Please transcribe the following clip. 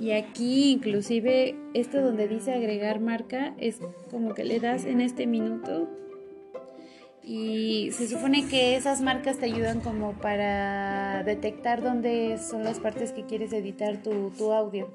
Y aquí inclusive esto donde dice agregar marca es como que le das en este minuto y se supone que esas marcas te ayudan como para detectar dónde son las partes que quieres editar tu, tu audio.